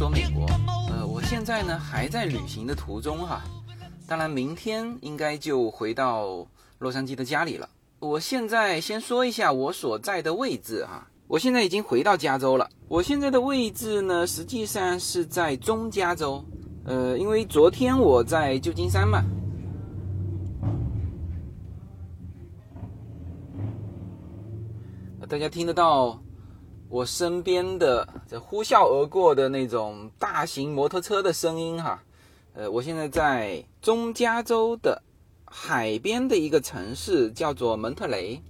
说美国。呃，我现在呢还在旅行的途中哈，当然明天应该就回到洛杉矶的家里了。我现在先说一下我所在的位置哈，我现在已经回到加州了。我现在的位置呢，实际上是在中加州。呃，因为昨天我在旧金山嘛，大家听得到。我身边的这呼啸而过的那种大型摩托车的声音哈，呃，我现在在中加州的海边的一个城市，叫做蒙特雷，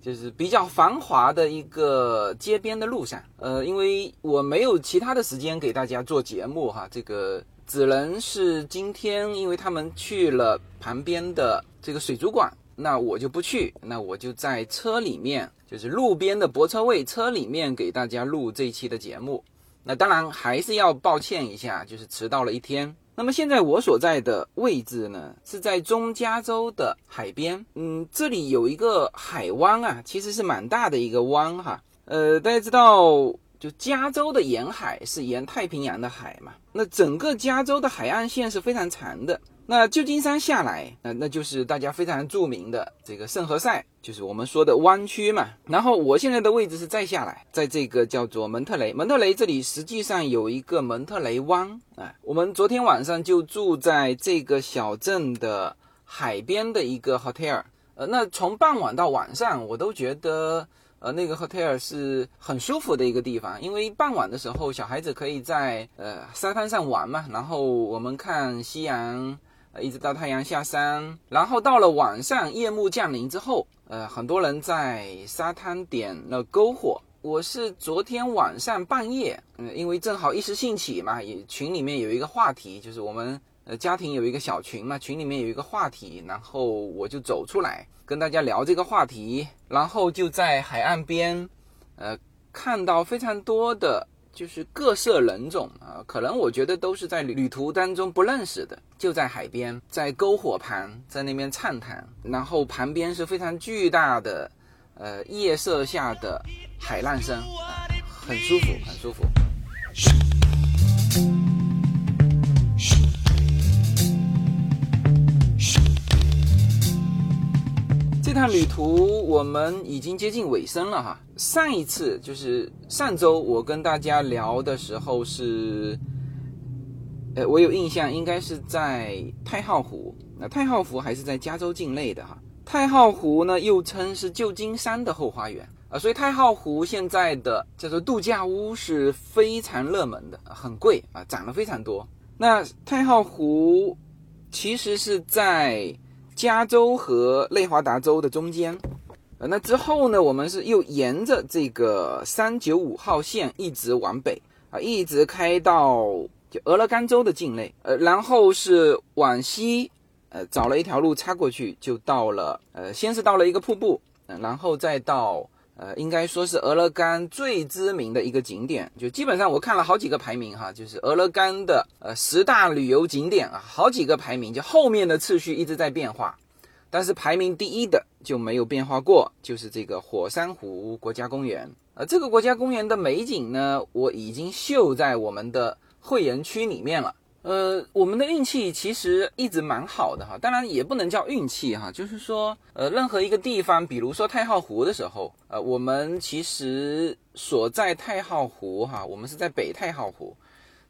就是比较繁华的一个街边的路上。呃，因为我没有其他的时间给大家做节目哈，这个只能是今天，因为他们去了旁边的这个水族馆。那我就不去，那我就在车里面，就是路边的泊车位车里面给大家录这一期的节目。那当然还是要抱歉一下，就是迟到了一天。那么现在我所在的位置呢，是在中加州的海边。嗯，这里有一个海湾啊，其实是蛮大的一个湾哈。呃，大家知道，就加州的沿海是沿太平洋的海嘛，那整个加州的海岸线是非常长的。那旧金山下来，那那就是大家非常著名的这个圣何塞，就是我们说的湾区嘛。然后我现在的位置是再下来，在这个叫做蒙特雷。蒙特雷这里实际上有一个蒙特雷湾啊。我们昨天晚上就住在这个小镇的海边的一个 hotel。呃，那从傍晚到晚上，我都觉得呃那个 hotel 是很舒服的一个地方，因为傍晚的时候小孩子可以在呃沙滩上玩嘛，然后我们看夕阳。呃，一直到太阳下山，然后到了晚上，夜幕降临之后，呃，很多人在沙滩点了篝火。我是昨天晚上半夜，嗯，因为正好一时兴起嘛，也群里面有一个话题，就是我们呃家庭有一个小群嘛，群里面有一个话题，然后我就走出来跟大家聊这个话题，然后就在海岸边，呃，看到非常多的。就是各色人种啊，可能我觉得都是在旅途当中不认识的，就在海边，在篝火旁，在那边畅谈，然后旁边是非常巨大的，呃，夜色下的海浪声，很舒服，很舒服。这趟旅途我们已经接近尾声了哈。上一次就是上周我跟大家聊的时候是，呃，我有印象应该是在太浩湖。那太浩湖还是在加州境内的哈。太浩湖呢又称是旧金山的后花园啊，所以太浩湖现在的叫做度假屋是非常热门的，很贵啊，涨了非常多。那太浩湖其实是在。加州和内华达州的中间，呃，那之后呢，我们是又沿着这个三九五号线一直往北啊，一直开到就俄勒冈州的境内，呃，然后是往西，呃，找了一条路插过去，就到了，呃，先是到了一个瀑布，嗯，然后再到。呃，应该说是俄勒冈最知名的一个景点，就基本上我看了好几个排名哈，就是俄勒冈的呃十大旅游景点啊，好几个排名，就后面的次序一直在变化，但是排名第一的就没有变化过，就是这个火山湖国家公园。呃，这个国家公园的美景呢，我已经秀在我们的会员区里面了。呃，我们的运气其实一直蛮好的哈，当然也不能叫运气哈，就是说，呃，任何一个地方，比如说太浩湖的时候，呃，我们其实所在太浩湖哈，我们是在北太浩湖，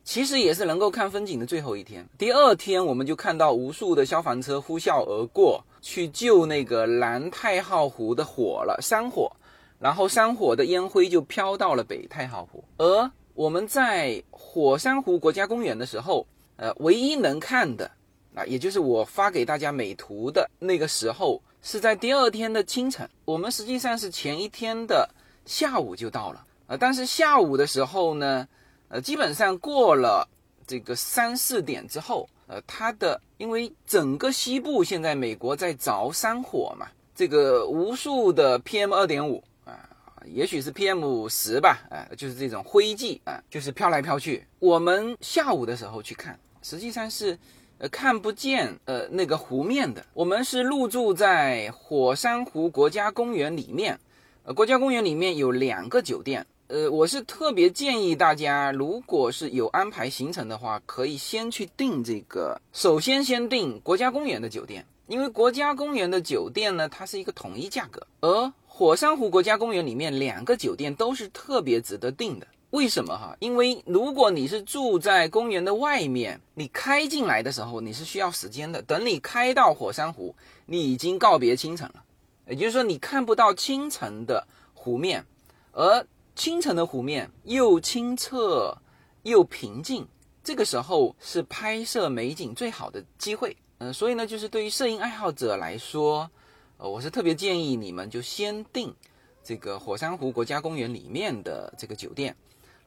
其实也是能够看风景的最后一天。第二天我们就看到无数的消防车呼啸而过，去救那个南太浩湖的火了，山火，然后山火的烟灰就飘到了北太浩湖。而我们在火山湖国家公园的时候。呃，唯一能看的，啊，也就是我发给大家美图的那个时候，是在第二天的清晨。我们实际上是前一天的下午就到了，呃，但是下午的时候呢，呃，基本上过了这个三四点之后，呃，它的因为整个西部现在美国在着山火嘛，这个无数的 PM 二点五啊，也许是 PM 十吧，啊，就是这种灰烬啊，就是飘来飘去。我们下午的时候去看。实际上是，呃，看不见呃那个湖面的。我们是入住在火山湖国家公园里面，呃，国家公园里面有两个酒店，呃，我是特别建议大家，如果是有安排行程的话，可以先去订这个，首先先订国家公园的酒店，因为国家公园的酒店呢，它是一个统一价格，而火山湖国家公园里面两个酒店都是特别值得订的。为什么哈？因为如果你是住在公园的外面，你开进来的时候你是需要时间的，等你开到火山湖，你已经告别清晨了，也就是说你看不到清晨的湖面，而。清晨的湖面又清澈又平静，这个时候是拍摄美景最好的机会。嗯，所以呢，就是对于摄影爱好者来说，呃，我是特别建议你们就先订这个火山湖国家公园里面的这个酒店。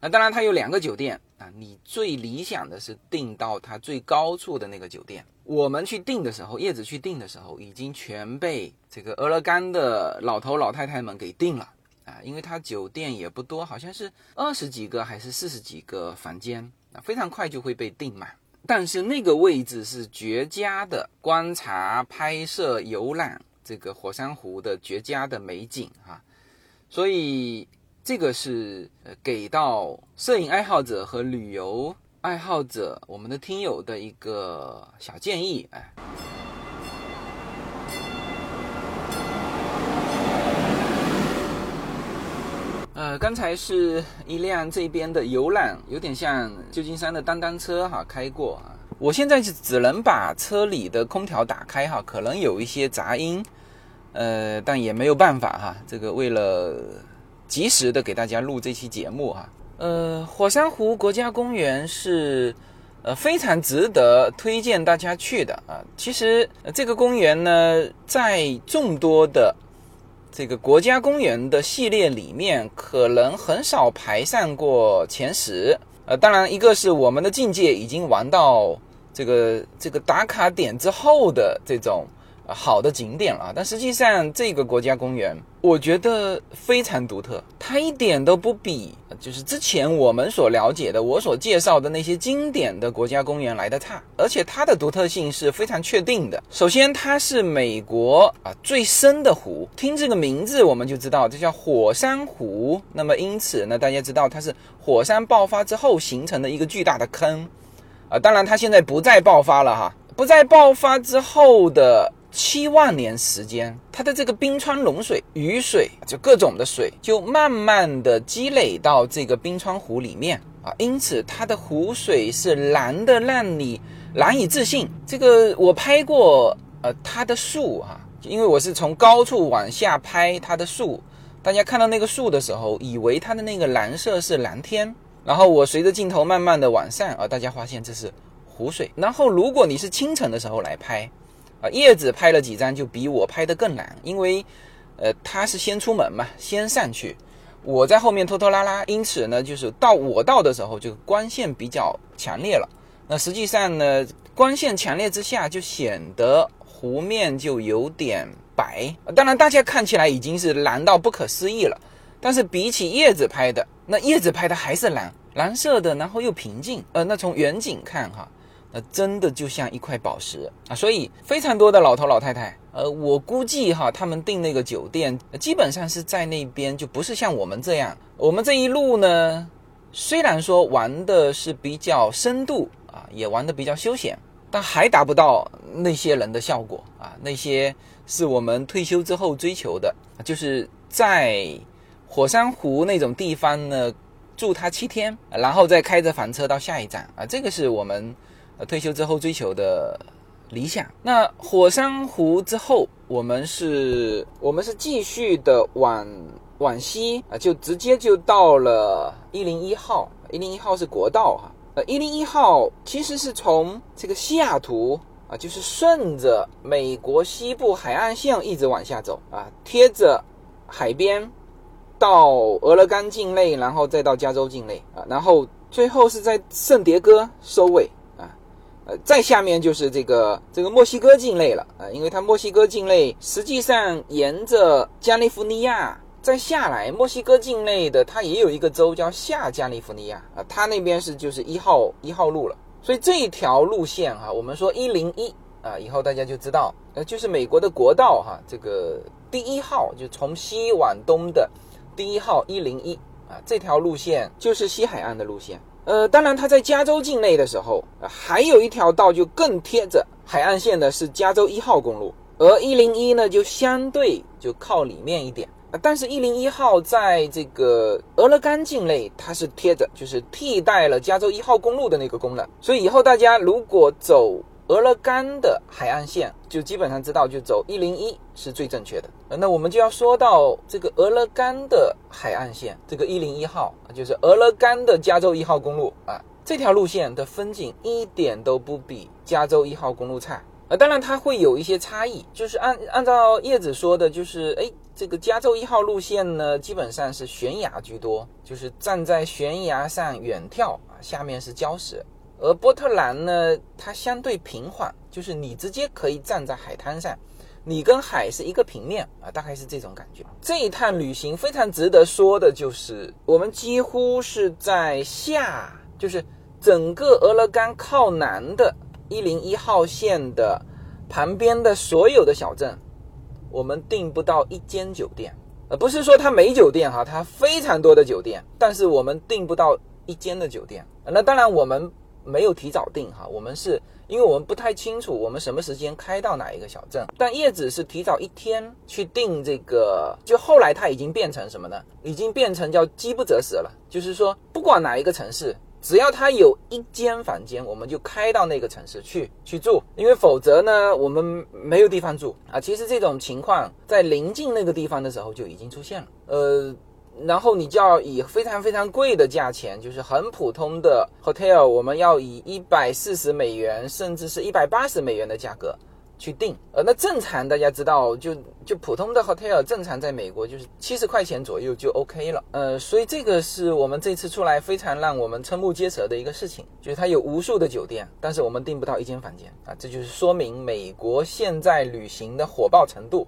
那当然，它有两个酒店啊，你最理想的是订到它最高处的那个酒店。我们去订的时候，叶子去订的时候，已经全被这个俄勒冈的老头老太太们给订了。啊，因为它酒店也不多，好像是二十几个还是四十几个房间，啊，非常快就会被订满。但是那个位置是绝佳的，观察、拍摄、游览这个火山湖的绝佳的美景哈。所以这个是呃给到摄影爱好者和旅游爱好者我们的听友的一个小建议，哎。呃，刚才是一辆这边的游览，有点像旧金山的单单车哈，开过啊。我现在是只能把车里的空调打开哈，可能有一些杂音，呃，但也没有办法哈。这个为了及时的给大家录这期节目哈，呃，火山湖国家公园是呃非常值得推荐大家去的啊。其实这个公园呢，在众多的这个国家公园的系列里面，可能很少排上过前十。呃，当然，一个是我们的境界已经玩到这个这个打卡点之后的这种。好的景点了，但实际上这个国家公园，我觉得非常独特，它一点都不比就是之前我们所了解的、我所介绍的那些经典的国家公园来的差，而且它的独特性是非常确定的。首先，它是美国啊最深的湖，听这个名字我们就知道这叫火山湖。那么因此呢，大家知道它是火山爆发之后形成的一个巨大的坑啊。当然，它现在不再爆发了哈，不再爆发之后的。七万年时间，它的这个冰川融水、雨水，就各种的水，就慢慢的积累到这个冰川湖里面啊，因此它的湖水是蓝的，让你难以置信。这个我拍过，呃，它的树啊，因为我是从高处往下拍它的树，大家看到那个树的时候，以为它的那个蓝色是蓝天，然后我随着镜头慢慢的往上啊，大家发现这是湖水。然后如果你是清晨的时候来拍。叶子拍了几张就比我拍的更难，因为，呃，他是先出门嘛，先上去，我在后面拖拖拉拉，因此呢，就是到我到的时候，就光线比较强烈了。那实际上呢，光线强烈之下，就显得湖面就有点白。当然，大家看起来已经是蓝到不可思议了，但是比起叶子拍的，那叶子拍的还是蓝，蓝色的，然后又平静。呃，那从远景看哈。呃，真的就像一块宝石啊！所以非常多的老头老太太，呃，我估计哈，他们订那个酒店，基本上是在那边，就不是像我们这样。我们这一路呢，虽然说玩的是比较深度啊，也玩的比较休闲，但还达不到那些人的效果啊。那些是我们退休之后追求的，就是在火山湖那种地方呢，住它七天，然后再开着房车到下一站啊，这个是我们。呃，退休之后追求的理想。那火山湖之后，我们是，我们是继续的往往西啊，就直接就到了一零一号。一零一号是国道哈。呃，一零一号其实是从这个西雅图啊，就是顺着美国西部海岸线一直往下走啊，贴着海边到俄勒冈境内，然后再到加州境内啊，然后最后是在圣迭戈收尾。呃，再下面就是这个这个墨西哥境内了啊，因为它墨西哥境内实际上沿着加利福尼亚再下来，墨西哥境内的它也有一个州叫下加利福尼亚啊，它那边是就是一号一号路了，所以这条路线哈，我们说一零一啊，以后大家就知道，呃，就是美国的国道哈，这个第一号就从西往东的第一号一零一啊，这条路线就是西海岸的路线。呃，当然它在加州境内的时候，还有一条道就更贴着海岸线的是加州一号公路，而一零一呢就相对就靠里面一点。但是，一零一号在这个俄勒冈境内，它是贴着，就是替代了加州一号公路的那个功能。所以以后大家如果走俄勒冈的海岸线，就基本上知道就走一零一是最正确的。那我们就要说到这个俄勒冈的海岸线，这个一零一号就是俄勒冈的加州一号公路啊，这条路线的风景一点都不比加州一号公路差。啊，当然它会有一些差异，就是按按照叶子说的，就是哎。这个加州一号路线呢，基本上是悬崖居多，就是站在悬崖上远眺啊，下面是礁石；而波特兰呢，它相对平缓，就是你直接可以站在海滩上，你跟海是一个平面啊，大概是这种感觉。这一趟旅行非常值得说的就是，我们几乎是在下，就是整个俄勒冈靠南的一零一号线的旁边的所有的小镇。我们订不到一间酒店，呃，不是说它没酒店哈，它非常多的酒店，但是我们订不到一间的酒店。那当然我们没有提早订哈，我们是因为我们不太清楚我们什么时间开到哪一个小镇。但叶子是提早一天去订这个，就后来它已经变成什么呢？已经变成叫饥不择食了，就是说不管哪一个城市。只要他有一间房间，我们就开到那个城市去去住，因为否则呢，我们没有地方住啊。其实这种情况在临近那个地方的时候就已经出现了，呃，然后你就要以非常非常贵的价钱，就是很普通的 hotel，我们要以一百四十美元，甚至是一百八十美元的价格。去订，呃，那正常大家知道，就就普通的 hotel，正常在美国就是七十块钱左右就 OK 了，呃，所以这个是我们这次出来非常让我们瞠目结舌的一个事情，就是它有无数的酒店，但是我们订不到一间房间。啊，这就是说明美国现在旅行的火爆程度，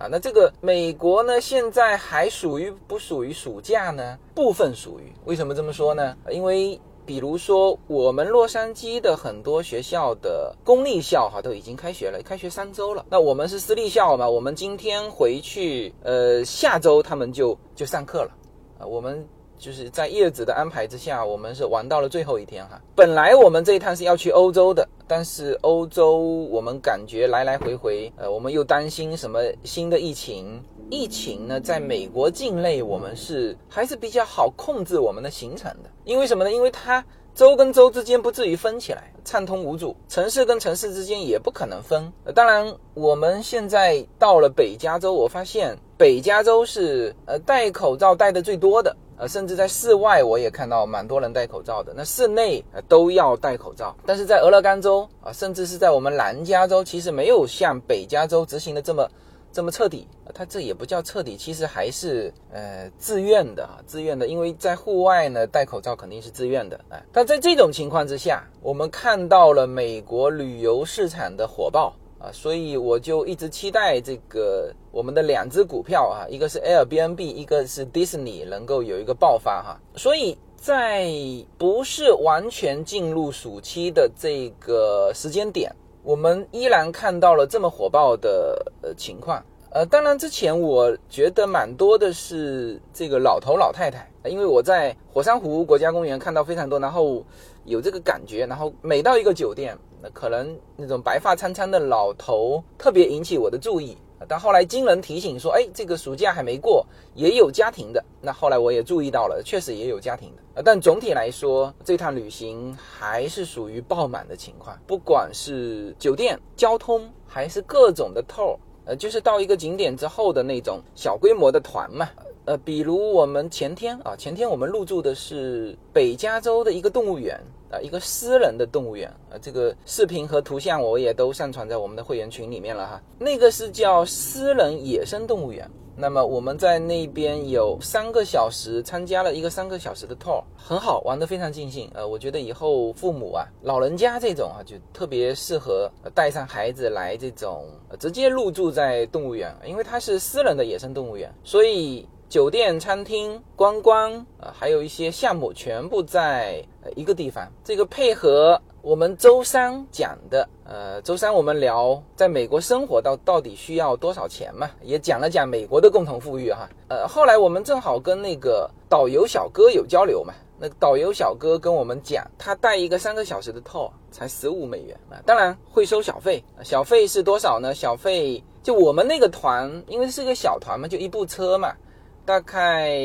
啊，那这个美国呢，现在还属于不属于暑假呢？部分属于，为什么这么说呢？因为比如说，我们洛杉矶的很多学校的公立校哈都已经开学了，开学三周了。那我们是私立校嘛？我们今天回去，呃，下周他们就就上课了。啊，我们就是在叶子的安排之下，我们是玩到了最后一天哈。本来我们这一趟是要去欧洲的，但是欧洲我们感觉来来回回，呃，我们又担心什么新的疫情。疫情呢，在美国境内，我们是还是比较好控制我们的行程的。因为什么呢？因为它州跟州之间不至于分起来，畅通无阻；城市跟城市之间也不可能分。呃当然，我们现在到了北加州，我发现北加州是呃戴口罩戴的最多的，呃，甚至在室外我也看到蛮多人戴口罩的。那室内都要戴口罩，但是在俄勒冈州啊，甚至是在我们南加州，其实没有像北加州执行的这么。这么彻底，它这也不叫彻底，其实还是呃自愿的啊，自愿的，因为在户外呢戴口罩肯定是自愿的啊。但在这种情况之下，我们看到了美国旅游市场的火爆啊，所以我就一直期待这个我们的两只股票啊，一个是 Airbnb，一个是 Disney 能够有一个爆发哈。所以在不是完全进入暑期的这个时间点。我们依然看到了这么火爆的呃情况，呃，当然之前我觉得蛮多的是这个老头老太太，因为我在火山湖国家公园看到非常多，然后有这个感觉，然后每到一个酒店，那可能那种白发苍苍的老头特别引起我的注意。但后来经人提醒说，哎，这个暑假还没过，也有家庭的。那后来我也注意到了，确实也有家庭的。但总体来说，这趟旅行还是属于爆满的情况，不管是酒店、交通，还是各种的 tour，呃，就是到一个景点之后的那种小规模的团嘛。呃，比如我们前天啊，前天我们入住的是北加州的一个动物园啊，一个私人的动物园啊，这个视频和图像我也都上传在我们的会员群里面了哈。那个是叫私人野生动物园。那么我们在那边有三个小时，参加了一个三个小时的 tour，很好玩的，非常尽兴。呃，我觉得以后父母啊，老人家这种啊，就特别适合带上孩子来这种直接入住在动物园，因为它是私人的野生动物园，所以。酒店、餐厅、观光啊，还有一些项目，全部在一个地方。这个配合我们周三讲的，呃，周三我们聊在美国生活到到底需要多少钱嘛，也讲了讲美国的共同富裕哈。呃，后来我们正好跟那个导游小哥有交流嘛。那导游小哥跟我们讲，他带一个三个小时的 tour 才十五美元啊，当然会收小费，小费是多少呢？小费就我们那个团，因为是个小团嘛，就一部车嘛，大概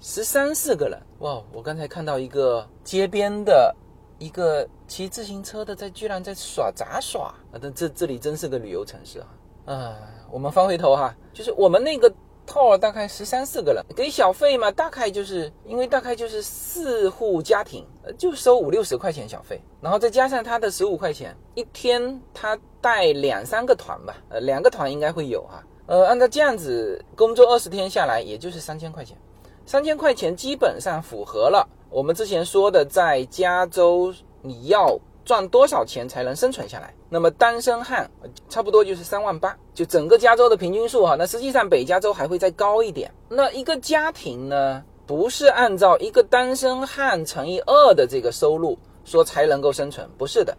十三四个人。哇，我刚才看到一个街边的一个骑自行车的，在居然在耍杂耍啊！但这这里真是个旅游城市啊！啊，我们翻回头哈，就是我们那个。套大概十三四个人，给小费嘛，大概就是因为大概就是四户家庭，就收五六十块钱小费，然后再加上他的十五块钱一天，他带两三个团吧，呃，两个团应该会有哈，呃，按照这样子工作二十天下来，也就是三千块钱，三千块钱基本上符合了我们之前说的，在加州你要。赚多少钱才能生存下来？那么单身汉差不多就是三万八，就整个加州的平均数哈。那实际上北加州还会再高一点。那一个家庭呢，不是按照一个单身汉乘以二的这个收入说才能够生存，不是的，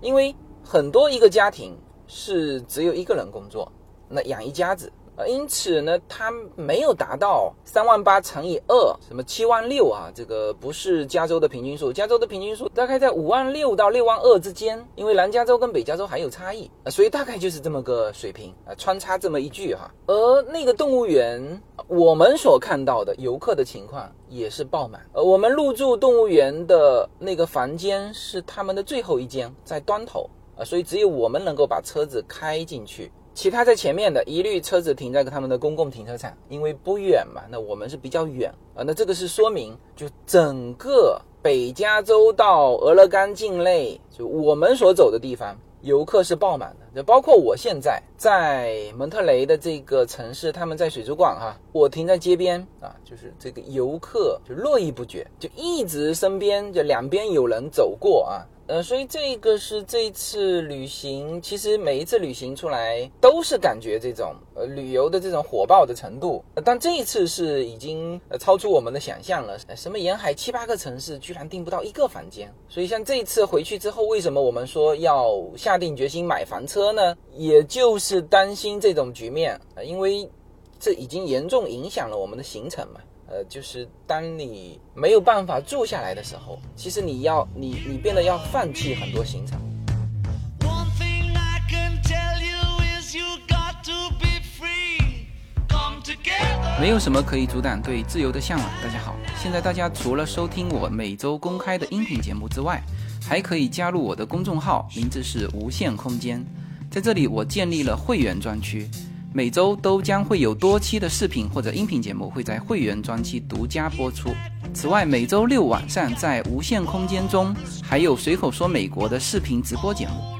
因为很多一个家庭是只有一个人工作，那养一家子。呃因此呢，它没有达到三万八乘以二，什么七万六啊？这个不是加州的平均数，加州的平均数大概在五万六到六万二之间。因为南加州跟北加州还有差异啊，所以大概就是这么个水平啊，穿插这么一句哈。而那个动物园，我们所看到的游客的情况也是爆满。呃，我们入住动物园的那个房间是他们的最后一间，在端头啊，所以只有我们能够把车子开进去。其他在前面的一律车子停在他们的公共停车场，因为不远嘛。那我们是比较远啊。那这个是说明，就整个北加州到俄勒冈境内，就我们所走的地方，游客是爆满的。就包括我现在在蒙特雷的这个城市，他们在水族馆哈，我停在街边啊，就是这个游客就络绎不绝，就一直身边就两边有人走过啊。呃，所以这个是这次旅行，其实每一次旅行出来都是感觉这种呃旅游的这种火爆的程度，但这一次是已经呃超出我们的想象了。什么沿海七八个城市居然订不到一个房间，所以像这一次回去之后，为什么我们说要下定决心买房车呢？也就是担心这种局面，因为这已经严重影响了我们的行程嘛。呃，就是当你没有办法住下来的时候，其实你要你你变得要放弃很多行程。没有什么可以阻挡对自由的向往。大家好，现在大家除了收听我每周公开的音频节目之外，还可以加入我的公众号，名字是无限空间，在这里我建立了会员专区。每周都将会有多期的视频或者音频节目会在会员专区独家播出。此外，每周六晚上在无限空间中还有随口说美国的视频直播节目。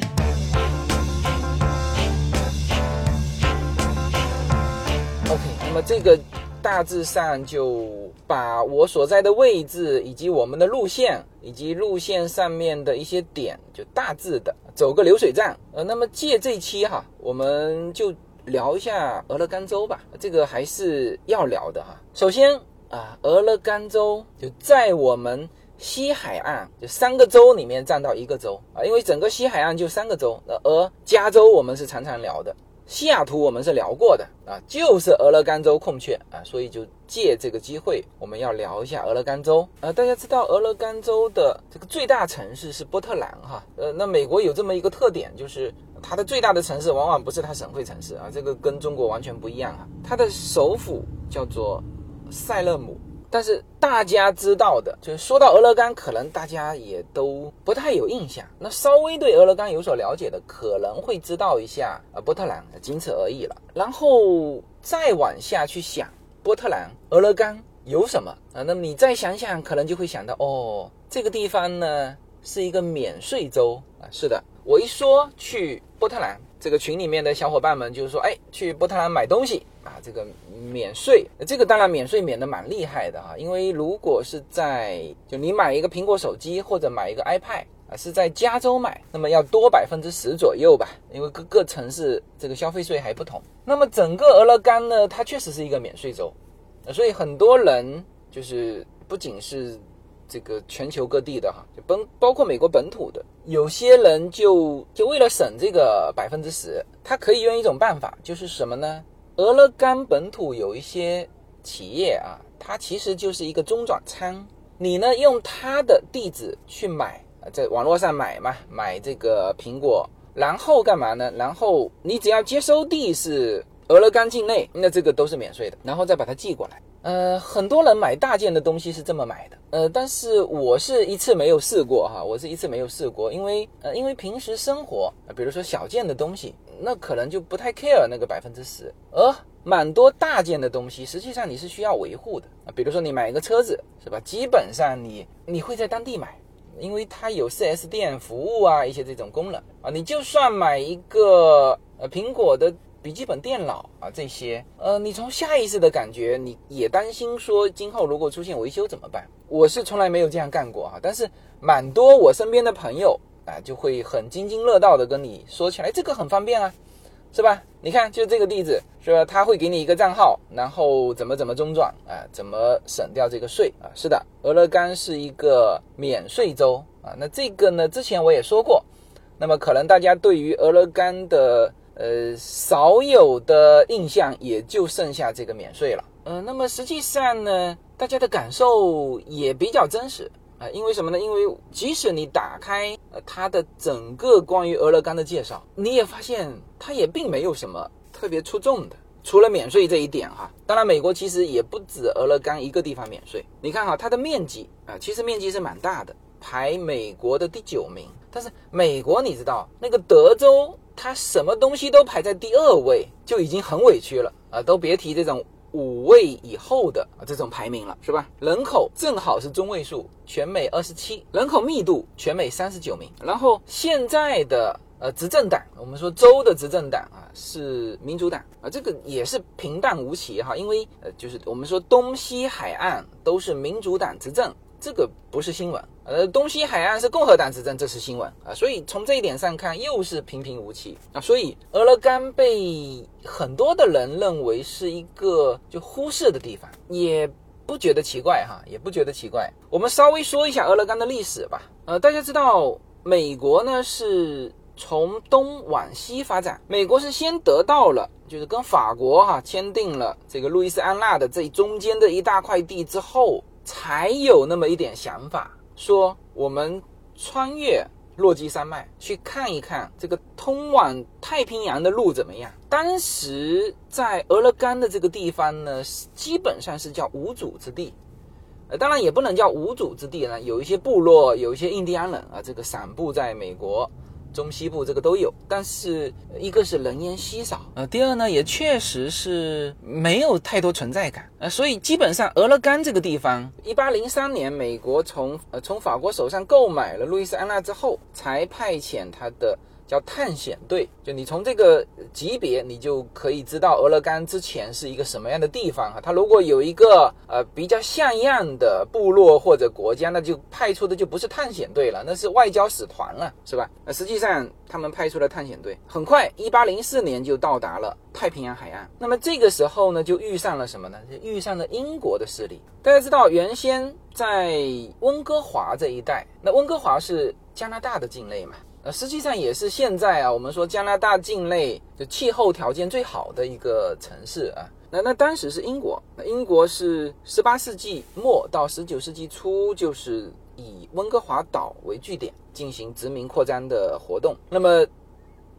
那么这个大致上就把我所在的位置，以及我们的路线，以及路线上面的一些点，就大致的走个流水账。呃，那么借这期哈，我们就聊一下俄勒冈州吧。这个还是要聊的哈。首先啊，俄勒冈州就在我们西海岸，就三个州里面占到一个州啊，因为整个西海岸就三个州。呃，而加州我们是常常聊的。西雅图我们是聊过的啊，就是俄勒冈州空缺啊，所以就借这个机会，我们要聊一下俄勒冈州啊。大家知道俄勒冈州的这个最大城市是波特兰哈，呃，那美国有这么一个特点，就是它的最大的城市往往不是它省会城市啊，这个跟中国完全不一样啊。它的首府叫做塞勒姆。但是大家知道的，就是说到俄勒冈，可能大家也都不太有印象。那稍微对俄勒冈有所了解的，可能会知道一下啊，波特兰，仅此而已了。然后再往下去想，波特兰、俄勒冈有什么啊？那么你再想想，可能就会想到哦，这个地方呢是一个免税州啊。是的，我一说去波特兰，这个群里面的小伙伴们就是说，哎，去波特兰买东西啊，这个免税，这个当然免税免的蛮厉害的啊。因为如果是在就你买一个苹果手机或者买一个 iPad。啊，是在加州买，那么要多百分之十左右吧，因为各个城市这个消费税还不同。那么整个俄勒冈呢，它确实是一个免税州，所以很多人就是不仅是这个全球各地的哈，就本包括美国本土的，有些人就就为了省这个百分之十，他可以用一种办法，就是什么呢？俄勒冈本土有一些企业啊，它其实就是一个中转仓，你呢用它的地址去买。在网络上买嘛，买这个苹果，然后干嘛呢？然后你只要接收地是俄勒冈境内，那这个都是免税的，然后再把它寄过来。呃，很多人买大件的东西是这么买的，呃，但是我是一次没有试过哈，我是一次没有试过，因为呃，因为平时生活，比如说小件的东西，那可能就不太 care 那个百分之十，而蛮多大件的东西，实际上你是需要维护的啊，比如说你买一个车子是吧？基本上你你会在当地买。因为它有 4S 店服务啊，一些这种功能啊，你就算买一个呃苹果的笔记本电脑啊，这些呃，你从下意识的感觉，你也担心说今后如果出现维修怎么办？我是从来没有这样干过啊，但是蛮多我身边的朋友啊，就会很津津乐道的跟你说起来，这个很方便啊。是吧？你看，就这个地址，是吧？他会给你一个账号，然后怎么怎么中转啊？怎么省掉这个税啊？是的，俄勒冈是一个免税州啊。那这个呢，之前我也说过。那么可能大家对于俄勒冈的呃少有的印象，也就剩下这个免税了。嗯，那么实际上呢，大家的感受也比较真实。啊，因为什么呢？因为即使你打开呃它的整个关于俄勒冈的介绍，你也发现它也并没有什么特别出众的，除了免税这一点哈。当然，美国其实也不止俄勒冈一个地方免税。你看哈，它的面积啊，其实面积是蛮大的，排美国的第九名。但是美国你知道，那个德州它什么东西都排在第二位，就已经很委屈了啊，都别提这种。五位以后的这种排名了，是吧？人口正好是中位数，全美二十七，人口密度全美三十九名。然后现在的呃执政党，我们说州的执政党啊是民主党啊，这个也是平淡无奇哈，因为呃就是我们说东西海岸都是民主党执政。这个不是新闻，呃，东西海岸是共和党执政，这是新闻啊，所以从这一点上看，又是平平无奇啊，所以俄勒冈被很多的人认为是一个就忽视的地方，也不觉得奇怪哈，也不觉得奇怪。我们稍微说一下俄勒冈的历史吧，呃，大家知道美国呢是从东往西发展，美国是先得到了就是跟法国哈签订了这个路易斯安那的这中间的一大块地之后。才有那么一点想法，说我们穿越落基山脉去看一看这个通往太平洋的路怎么样。当时在俄勒冈的这个地方呢，基本上是叫无主之地，呃，当然也不能叫无主之地呢，有一些部落，有一些印第安人啊，这个散布在美国。中西部这个都有，但是一个是人烟稀少，呃，第二呢也确实是没有太多存在感，呃，所以基本上俄勒冈这个地方，一八零三年美国从呃从法国手上购买了路易斯安那之后，才派遣他的。叫探险队，就你从这个级别，你就可以知道俄勒冈之前是一个什么样的地方哈。他如果有一个呃比较像样的部落或者国家，那就派出的就不是探险队了，那是外交使团了，是吧？那实际上他们派出了探险队，很快，一八零四年就到达了太平洋海岸。那么这个时候呢，就遇上了什么呢？就遇上了英国的势力。大家知道，原先在温哥华这一带，那温哥华是加拿大的境内嘛？呃，实际上也是现在啊，我们说加拿大境内就气候条件最好的一个城市啊。那那当时是英国，那英国是十八世纪末到十九世纪初，就是以温哥华岛为据点进行殖民扩张的活动。那么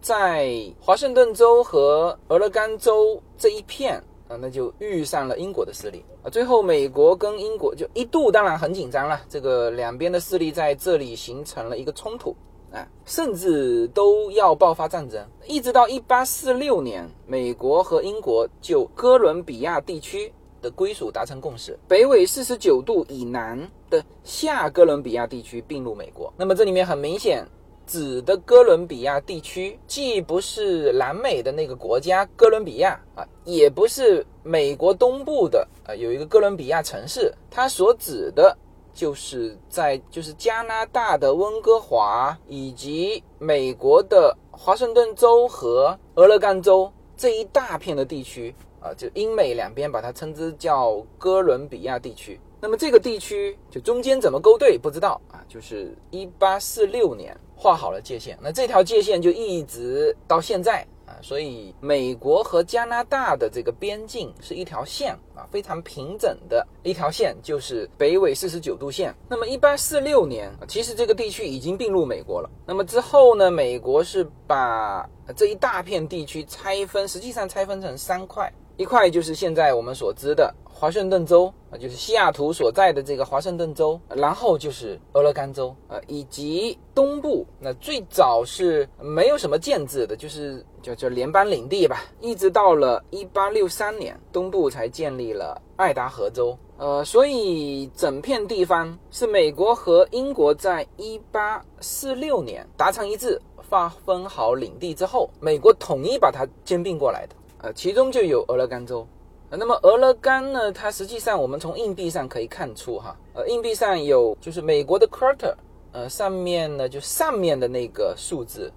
在华盛顿州和俄勒冈州这一片啊，那就遇上了英国的势力啊。最后美国跟英国就一度当然很紧张了，这个两边的势力在这里形成了一个冲突。啊，甚至都要爆发战争，一直到一八四六年，美国和英国就哥伦比亚地区的归属达成共识，北纬四十九度以南的下哥伦比亚地区并入美国。那么这里面很明显。指的哥伦比亚地区，既不是南美的那个国家哥伦比亚啊，也不是美国东部的啊，有一个哥伦比亚城市，它所指的就是在就是加拿大的温哥华以及美国的华盛顿州和俄勒冈州这一大片的地区啊，就英美两边把它称之叫哥伦比亚地区。那么这个地区就中间怎么勾兑不知道啊，就是一八四六年。画好了界限，那这条界限就一直到现在啊，所以美国和加拿大的这个边境是一条线非常平整的一条线，就是北纬四十九度线。那么一八四六年，其实这个地区已经并入美国了。那么之后呢，美国是把这一大片地区拆分，实际上拆分成三块，一块就是现在我们所知的。华盛顿州啊，就是西雅图所在的这个华盛顿州，然后就是俄勒冈州啊，以及东部。那最早是没有什么建制的，就是叫叫联邦领地吧。一直到了一八六三年，东部才建立了爱达荷州。呃，所以整片地方是美国和英国在一八四六年达成一致，划分好领地之后，美国统一把它兼并过来的。呃，其中就有俄勒冈州。那么俄勒冈呢？它实际上我们从硬币上可以看出，哈，呃，硬币上有就是美国的 quarter，呃，上面呢就上面的那个数字，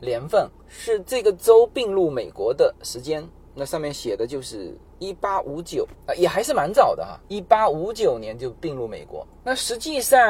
年份是这个州并入美国的时间，那上面写的就是一八五九，啊，也还是蛮早的哈，一八五九年就并入美国。那实际上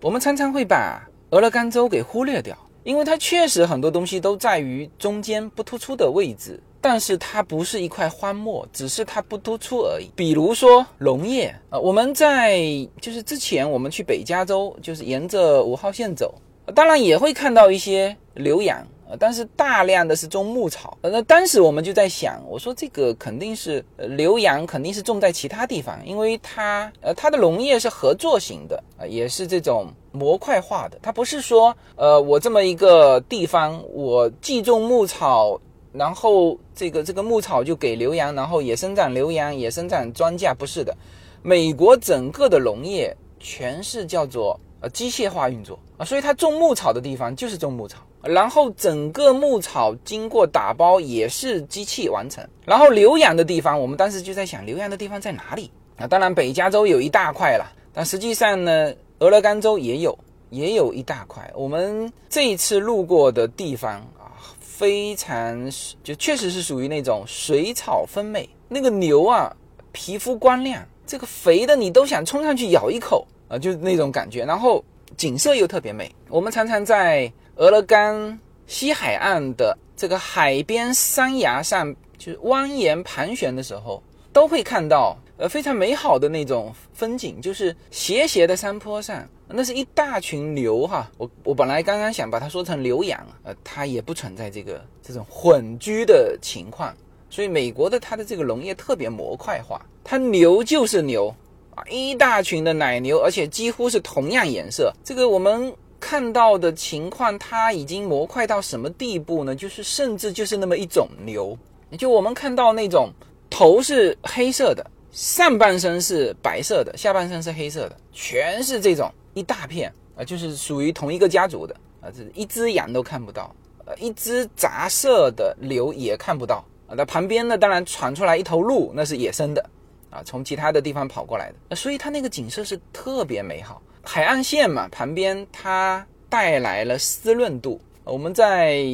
我们常常会把俄勒冈州给忽略掉，因为它确实很多东西都在于中间不突出的位置。但是它不是一块荒漠，只是它不突出而已。比如说农业啊，我们在就是之前我们去北加州，就是沿着五号线走，当然也会看到一些牛羊但是大量的是种牧草。呃那当时我们就在想，我说这个肯定是牛羊肯定是种在其他地方，因为它呃它的农业是合作型的啊，也是这种模块化的，它不是说呃我这么一个地方我既种牧草。然后这个这个牧草就给牛羊，然后也生长牛羊，也生长庄稼，不是的。美国整个的农业全是叫做呃机械化运作啊，所以它种牧草的地方就是种牧草，然后整个牧草经过打包也是机器完成。然后牛羊的地方，我们当时就在想牛羊的地方在哪里啊？当然北加州有一大块了，但实际上呢，俄勒冈州也有，也有一大块。我们这一次路过的地方啊。非常就确实是属于那种水草丰美，那个牛啊皮肤光亮，这个肥的你都想冲上去咬一口啊，就是那种感觉。然后景色又特别美。我们常常在俄勒冈西海岸的这个海边山崖上，就是蜿蜒盘旋的时候，都会看到呃非常美好的那种风景，就是斜斜的山坡上。那是一大群牛哈，我我本来刚刚想把它说成牛羊，呃，它也不存在这个这种混居的情况，所以美国的它的这个农业特别模块化，它牛就是牛啊，一大群的奶牛，而且几乎是同样颜色。这个我们看到的情况，它已经模块到什么地步呢？就是甚至就是那么一种牛，就我们看到那种头是黑色的，上半身是白色的，下半身是黑色的，全是这种。一大片啊，就是属于同一个家族的啊，这一只羊都看不到，呃，一只杂色的牛也看不到啊。那旁边呢，当然传出来一头鹿，那是野生的啊，从其他的地方跑过来的。所以它那个景色是特别美好，海岸线嘛，旁边它带来了湿润度。我们在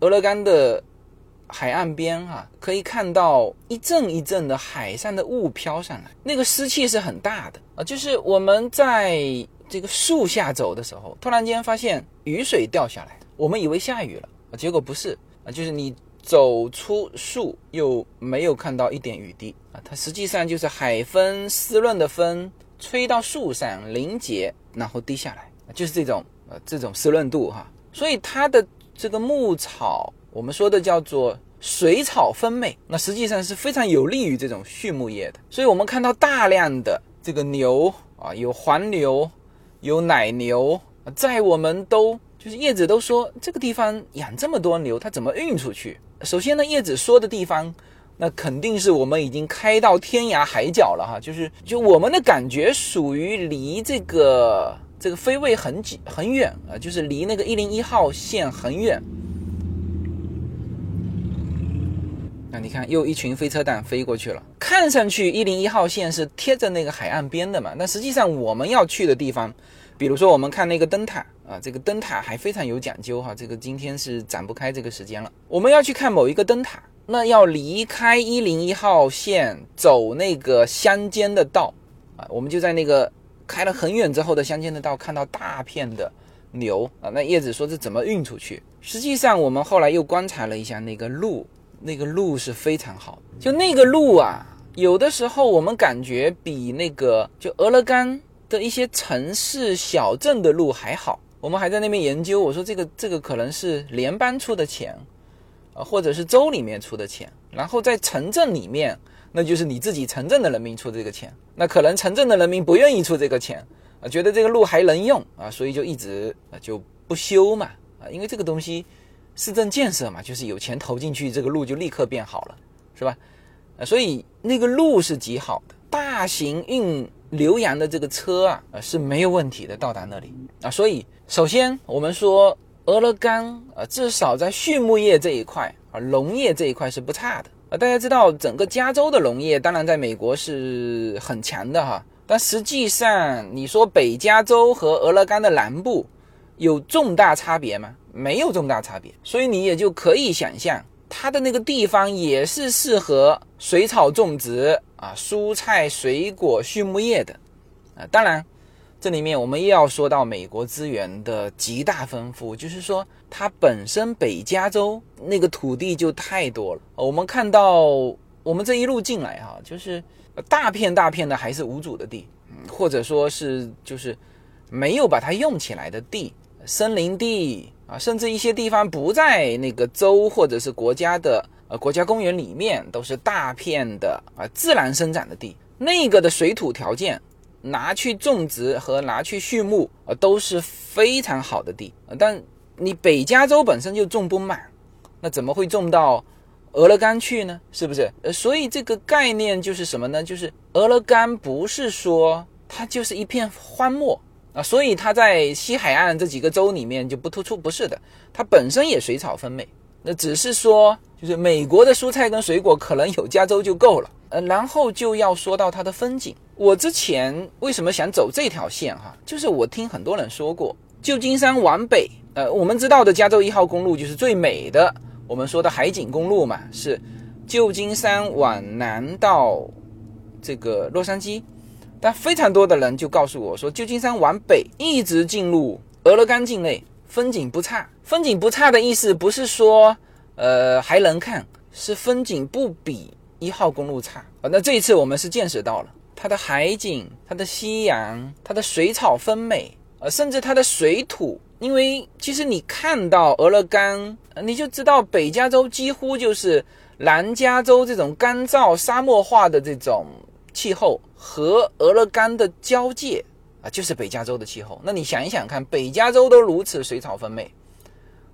俄勒冈的海岸边哈，可以看到一阵一阵的海上的雾飘上来，那个湿气是很大的啊，就是我们在。这个树下走的时候，突然间发现雨水掉下来，我们以为下雨了，结果不是啊，就是你走出树又没有看到一点雨滴啊，它实际上就是海风湿润的风吹到树上凝结，然后滴下来，就是这种呃这种湿润度哈，所以它的这个牧草，我们说的叫做水草丰美，那实际上是非常有利于这种畜牧业的，所以我们看到大量的这个牛啊，有黄牛。有奶牛，在我们都就是叶子都说这个地方养这么多牛，它怎么运出去？首先呢，叶子说的地方，那肯定是我们已经开到天涯海角了哈，就是就我们的感觉属于离这个这个飞位很近很远啊，就是离那个一零一号线很远。那你看，又一群飞车弹飞过去了，看上去一零一号线是贴着那个海岸边的嘛，那实际上我们要去的地方，比如说我们看那个灯塔啊，这个灯塔还非常有讲究哈，这个今天是展不开这个时间了，我们要去看某一个灯塔。那要离开一零一号线，走那个乡间的道啊，我们就在那个开了很远之后的乡间的道，看到大片的牛啊。那叶子说这怎么运出去？实际上我们后来又观察了一下那个路，那个路是非常好。就那个路啊，有的时候我们感觉比那个就俄勒冈的一些城市小镇的路还好。我们还在那边研究，我说这个这个可能是联邦出的钱。啊，或者是州里面出的钱，然后在城镇里面，那就是你自己城镇的人民出这个钱。那可能城镇的人民不愿意出这个钱啊，觉得这个路还能用啊，所以就一直啊就不修嘛啊，因为这个东西市政建设嘛，就是有钱投进去，这个路就立刻变好了，是吧？啊，所以那个路是极好的，大型运牛羊的这个车啊，啊是没有问题的到达那里啊。所以首先我们说。俄勒冈啊，至少在畜牧业这一块啊，农业这一块是不差的啊。大家知道，整个加州的农业当然在美国是很强的哈，但实际上你说北加州和俄勒冈的南部有重大差别吗？没有重大差别，所以你也就可以想象，它的那个地方也是适合水草种植啊、蔬菜水果、畜牧业的啊。当然。这里面我们又要说到美国资源的极大丰富，就是说它本身北加州那个土地就太多了。我们看到我们这一路进来哈，就是大片大片的还是无主的地，或者说是就是没有把它用起来的地，森林地啊，甚至一些地方不在那个州或者是国家的呃国家公园里面，都是大片的啊自然生长的地，那个的水土条件。拿去种植和拿去畜牧啊都是非常好的地但你北加州本身就种不满，那怎么会种到俄勒冈去呢？是不是？呃，所以这个概念就是什么呢？就是俄勒冈不是说它就是一片荒漠啊，所以它在西海岸这几个州里面就不突出，不是的，它本身也水草丰美，那只是说就是美国的蔬菜跟水果可能有加州就够了。呃，然后就要说到它的风景。我之前为什么想走这条线哈？就是我听很多人说过，旧金山往北，呃，我们知道的加州一号公路就是最美的，我们说的海景公路嘛，是旧金山往南到这个洛杉矶。但非常多的人就告诉我说，旧金山往北一直进入俄勒冈境内，风景不差。风景不差的意思不是说，呃，还能看，是风景不比。一号公路差啊，那这一次我们是见识到了它的海景、它的夕阳、它的水草丰美呃，甚至它的水土。因为其实你看到俄勒冈，你就知道北加州几乎就是南加州这种干燥沙漠化的这种气候和俄勒冈的交界啊，就是北加州的气候。那你想一想看，北加州都如此水草丰美，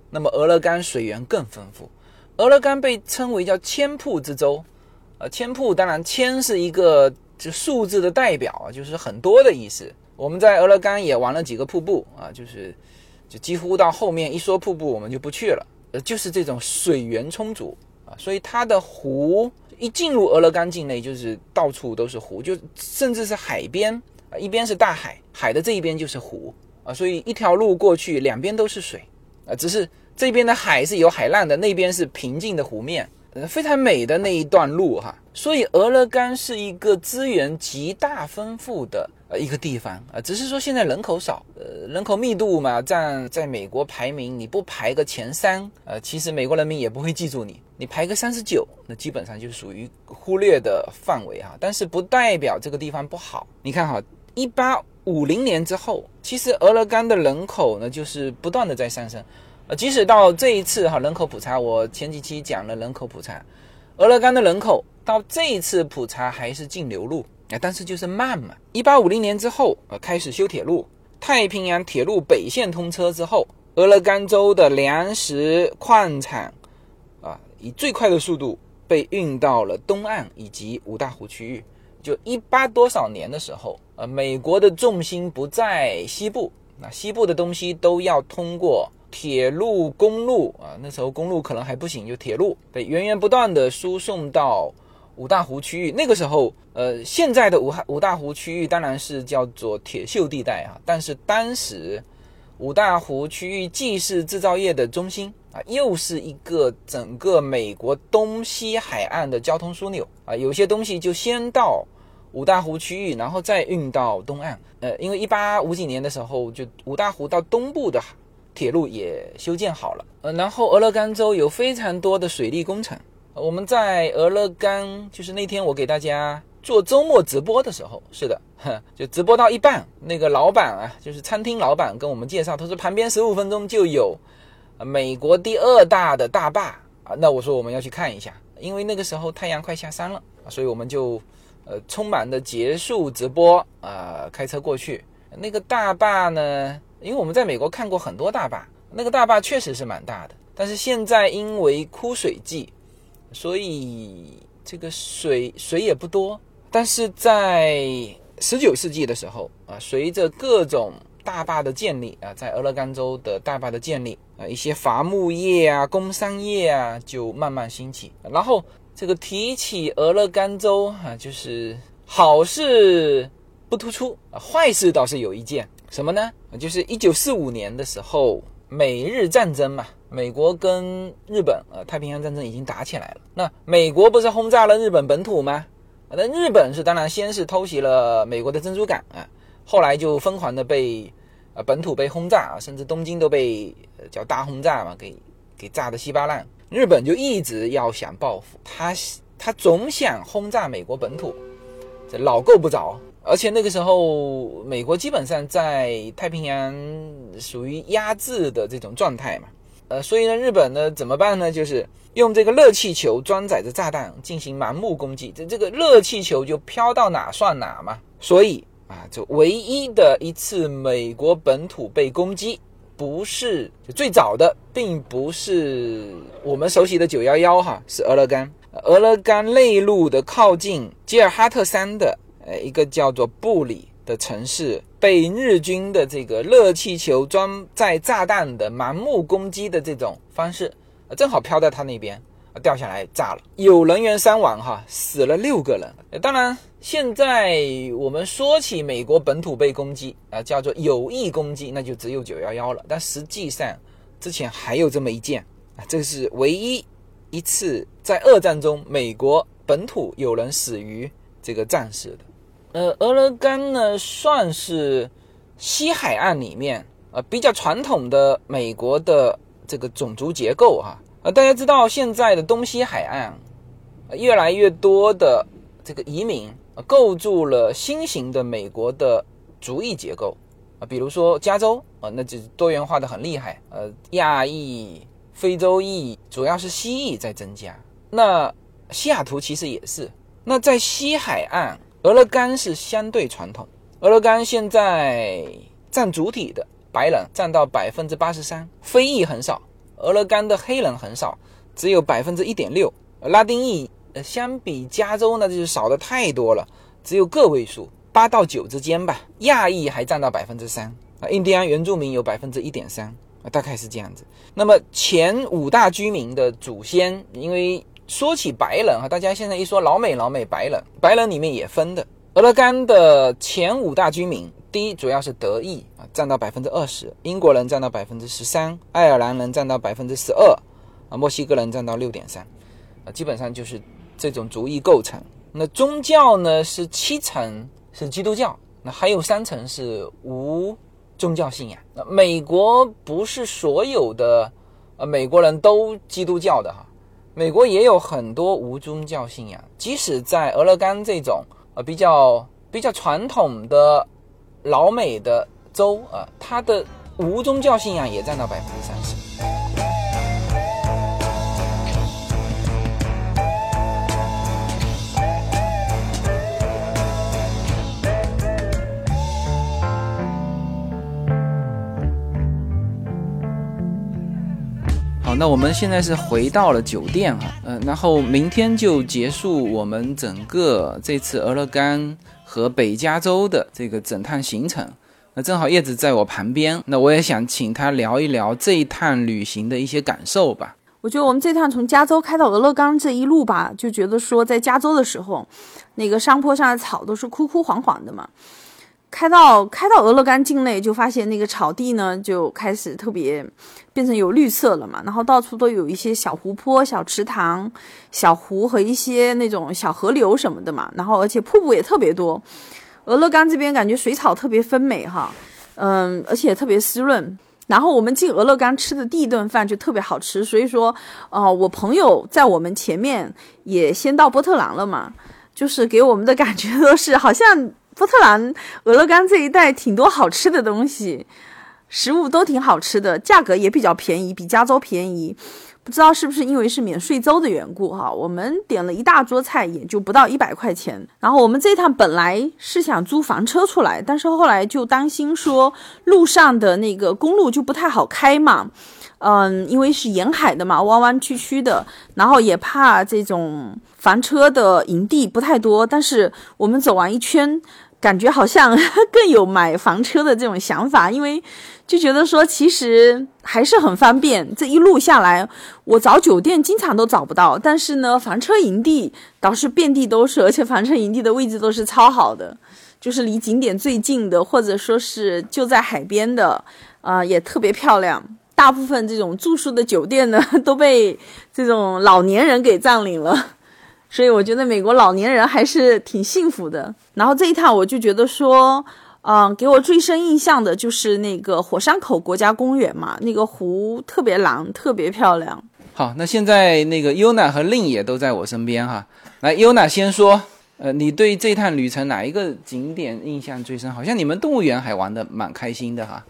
那么俄勒冈水源更丰富。俄勒冈被称为叫千瀑之州。呃，千瀑当然千是一个就数字的代表啊，就是很多的意思。我们在俄勒冈也玩了几个瀑布啊，就是就几乎到后面一说瀑布我们就不去了。呃，就是这种水源充足啊，所以它的湖一进入俄勒冈境内就是到处都是湖，就甚至是海边啊，一边是大海，海的这一边就是湖啊，所以一条路过去两边都是水啊，只是这边的海是有海浪的，那边是平静的湖面。非常美的那一段路哈，所以俄勒冈是一个资源极大丰富的呃一个地方啊，只是说现在人口少，呃，人口密度嘛，占在美国排名你不排个前三，呃，其实美国人民也不会记住你，你排个三十九，那基本上就属于忽略的范围哈，但是不代表这个地方不好。你看哈，一八五零年之后，其实俄勒冈的人口呢就是不断的在上升。呃，即使到这一次哈人口普查，我前几期讲了人口普查，俄勒冈的人口到这次普查还是净流入啊，但是就是慢嘛。一八五零年之后，呃，开始修铁路，太平洋铁路北线通车之后，俄勒冈州的粮食矿产啊，以最快的速度被运到了东岸以及五大湖区域。就一八多少年的时候，呃，美国的重心不在西部，那西部的东西都要通过铁路、公路啊，那时候公路可能还不行，就铁路，被源源不断的输送到五大湖区域。那个时候，呃，现在的武汉五大湖区域当然是叫做铁锈地带啊，但是当时五大湖区域既是制造业的中心啊，又是一个整个美国东西海岸的交通枢纽啊，有些东西就先到。五大湖区域，然后再运到东岸。呃，因为一八五几年的时候，就五大湖到东部的铁路也修建好了。呃，然后俄勒冈州有非常多的水利工程。我们在俄勒冈，就是那天我给大家做周末直播的时候，是的，就直播到一半，那个老板啊，就是餐厅老板跟我们介绍，他说旁边十五分钟就有美国第二大的大坝啊。那我说我们要去看一下，因为那个时候太阳快下山了，所以我们就。呃，匆忙的结束直播啊，开车过去。那个大坝呢？因为我们在美国看过很多大坝，那个大坝确实是蛮大的。但是现在因为枯水季，所以这个水水也不多。但是在十九世纪的时候啊，随着各种大坝的建立啊，在俄勒冈州的大坝的建立啊，一些伐木业啊、工商业啊就慢慢兴起，然后。这个提起俄勒冈州啊，就是好事不突出啊，坏事倒是有一件，什么呢？就是一九四五年的时候，美日战争嘛，美国跟日本啊，太平洋战争已经打起来了。那美国不是轰炸了日本本土吗？那日本是当然先是偷袭了美国的珍珠港啊，后来就疯狂的被啊本土被轰炸啊，甚至东京都被叫大轰炸嘛，给给炸得稀巴烂。日本就一直要想报复，他他总想轰炸美国本土，这老够不着。而且那个时候，美国基本上在太平洋属于压制的这种状态嘛，呃，所以呢，日本呢怎么办呢？就是用这个热气球装载着炸弹进行盲目攻击，这这个热气球就飘到哪算哪嘛。所以啊，就唯一的一次美国本土被攻击。不是最早的，并不是我们熟悉的九幺幺哈，是俄勒冈。俄勒冈内陆的靠近吉尔哈特山的呃一个叫做布里的城市，被日军的这个热气球装载炸弹的盲目攻击的这种方式，正好飘在他那边。掉下来炸了，有人员伤亡哈，死了六个人。当然，现在我们说起美国本土被攻击啊，叫做有意攻击，那就只有九幺幺了。但实际上，之前还有这么一件啊，这是唯一一次在二战中美国本土有人死于这个战事的。呃，俄勒冈呢，算是西海岸里面呃比较传统的美国的这个种族结构哈。呃，大家知道现在的东西海岸，越来越多的这个移民构筑了新型的美国的族裔结构啊，比如说加州啊，那就多元化的很厉害。呃，亚裔、非洲裔，主要是西裔在增加。那西雅图其实也是。那在西海岸，俄勒冈是相对传统。俄勒冈现在占主体的白人占到百分之八十三，非裔很少。俄勒冈的黑人很少，只有百分之一点六。拉丁裔，呃，相比加州呢，就是少的太多了，只有个位数，八到九之间吧。亚裔还占到百分之三啊，印第安原住民有百分之一点三啊，大概是这样子。那么前五大居民的祖先，因为说起白人啊，大家现在一说老美，老美白人，白人里面也分的。俄勒冈的前五大居民。第一，主要是德裔啊，占到百分之二十；英国人占到百分之十三；爱尔兰人占到百分之十二；啊，墨西哥人占到六点三，啊，基本上就是这种族裔构成。那宗教呢，是七成是基督教，那还有三成是无宗教信仰。那美国不是所有的呃美国人都基督教的哈，美国也有很多无宗教信仰。即使在俄勒冈这种呃比较比较传统的。老美的州啊，它的无宗教信仰也占到百分之三十。那我们现在是回到了酒店哈，嗯，然后明天就结束我们整个这次俄勒冈和北加州的这个整趟行程。那正好叶子在我旁边，那我也想请他聊一聊这一趟旅行的一些感受吧。我觉得我们这趟从加州开到俄勒冈这一路吧，就觉得说在加州的时候，那个山坡上的草都是枯枯黄黄的嘛。开到开到俄勒冈境内，就发现那个草地呢就开始特别变成有绿色了嘛，然后到处都有一些小湖泊、小池塘、小湖和一些那种小河流什么的嘛，然后而且瀑布也特别多。俄勒冈这边感觉水草特别丰美哈，嗯，而且特别湿润。然后我们进俄勒冈吃的第一顿饭就特别好吃，所以说，呃，我朋友在我们前面也先到波特兰了嘛，就是给我们的感觉都是好像波特兰、俄勒冈这一带挺多好吃的东西，食物都挺好吃的，价格也比较便宜，比加州便宜。不知道是不是因为是免税州的缘故哈，我们点了一大桌菜，也就不到一百块钱。然后我们这趟本来是想租房车出来，但是后来就担心说路上的那个公路就不太好开嘛，嗯，因为是沿海的嘛，弯弯曲曲的，然后也怕这种房车的营地不太多。但是我们走完一圈。感觉好像 更有买房车的这种想法，因为就觉得说其实还是很方便。这一路下来，我找酒店经常都找不到，但是呢，房车营地倒是遍地都是，而且房车营地的位置都是超好的，就是离景点最近的，或者说是就在海边的，啊，也特别漂亮。大部分这种住宿的酒店呢，都被这种老年人给占领了。所以我觉得美国老年人还是挺幸福的。然后这一趟我就觉得说，嗯，给我最深印象的就是那个火山口国家公园嘛，那个湖特别蓝，特别漂亮。好，那现在那个优娜和令也都在我身边哈。来，优娜先说，呃，你对这趟旅程哪一个景点印象最深？好像你们动物园还玩的蛮开心的哈。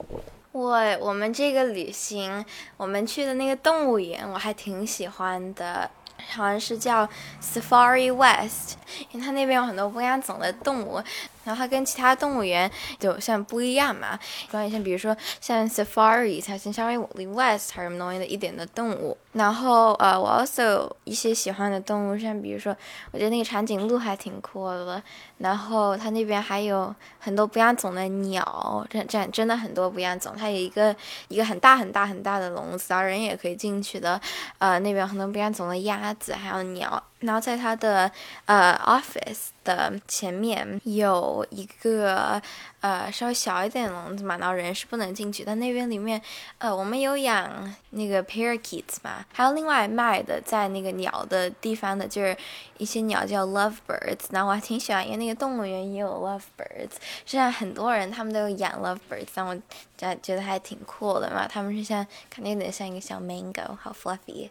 我我们这个旅行，我们去的那个动物园，我还挺喜欢的。好像是叫 Safari West，因为它那边有很多不一样种的动物。然后它跟其他动物园就像不一样嘛，关于像比如说像 Safari，它是稍微 West 还是什么东西的一点的动物。然后呃，我 also 一些喜欢的动物，像比如说，我觉得那个长颈鹿还挺酷的。然后它那边还有很多不一样种的鸟，这这真的很多不一样种。它有一个一个很大很大很大的笼子，然后人也可以进去的。呃，那边很多不一样种的鸭子，还有鸟。然后在它的呃 office 的前面有一个呃稍微小一点的笼子嘛，然后人是不能进去。但那边里面呃我们有养那个 parakeets 嘛，还有另外卖的在那个鸟的地方的，就是一些鸟叫 lovebirds。然后我还挺喜欢，因为那个动物园也有 lovebirds。现在很多人他们都养 lovebirds，但我觉觉得还挺酷的嘛。他们是像感觉有点像一个小 mango，好 fluffy。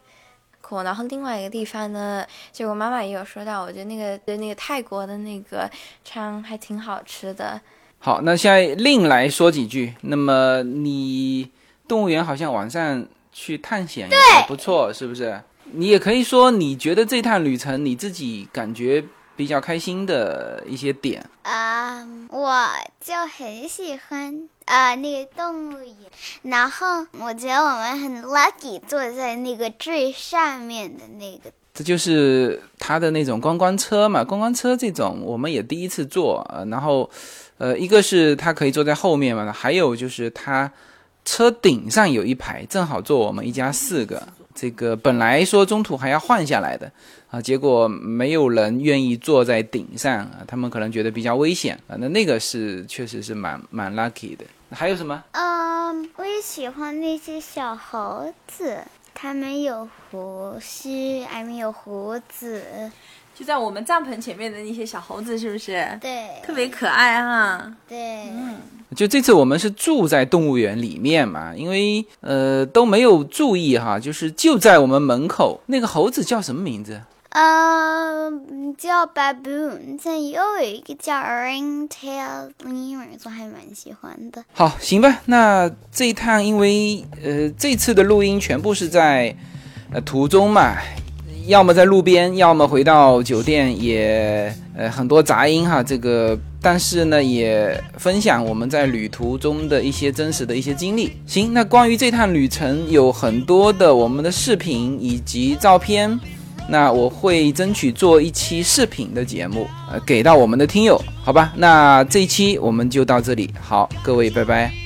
然后另外一个地方呢，就我妈妈也有说到，我觉得那个对那个泰国的那个餐还挺好吃的。好，那现在另来说几句。那么你动物园好像晚上去探险也还不错，是不是？你也可以说你觉得这趟旅程你自己感觉比较开心的一些点。啊，我就很喜欢。啊，那个动物园，然后我觉得我们很 lucky 坐在那个最上面的那个。这就是他的那种观光车嘛，观光车这种我们也第一次坐，呃，然后，呃，一个是他可以坐在后面嘛，还有就是他车顶上有一排，正好坐我们一家四个。这个本来说中途还要换下来的啊，结果没有人愿意坐在顶上啊，他们可能觉得比较危险啊。那那个是确实是蛮蛮 lucky 的。还有什么？嗯，我也喜欢那些小猴子，他们有胡须，还没有胡子。就在我们帐篷前面的那些小猴子，是不是？对，特别可爱哈。对，嗯。就这次我们是住在动物园里面嘛，因为呃都没有注意哈，就是就在我们门口那个猴子叫什么名字？呃，叫 baboon，这又有一个叫 ringtail lemur，我还蛮喜欢的。好，行吧，那这一趟因为呃这次的录音全部是在呃途中嘛。要么在路边，要么回到酒店，也呃很多杂音哈。这个，但是呢，也分享我们在旅途中的一些真实的一些经历。行，那关于这趟旅程有很多的我们的视频以及照片，那我会争取做一期视频的节目，呃，给到我们的听友，好吧？那这一期我们就到这里，好，各位，拜拜。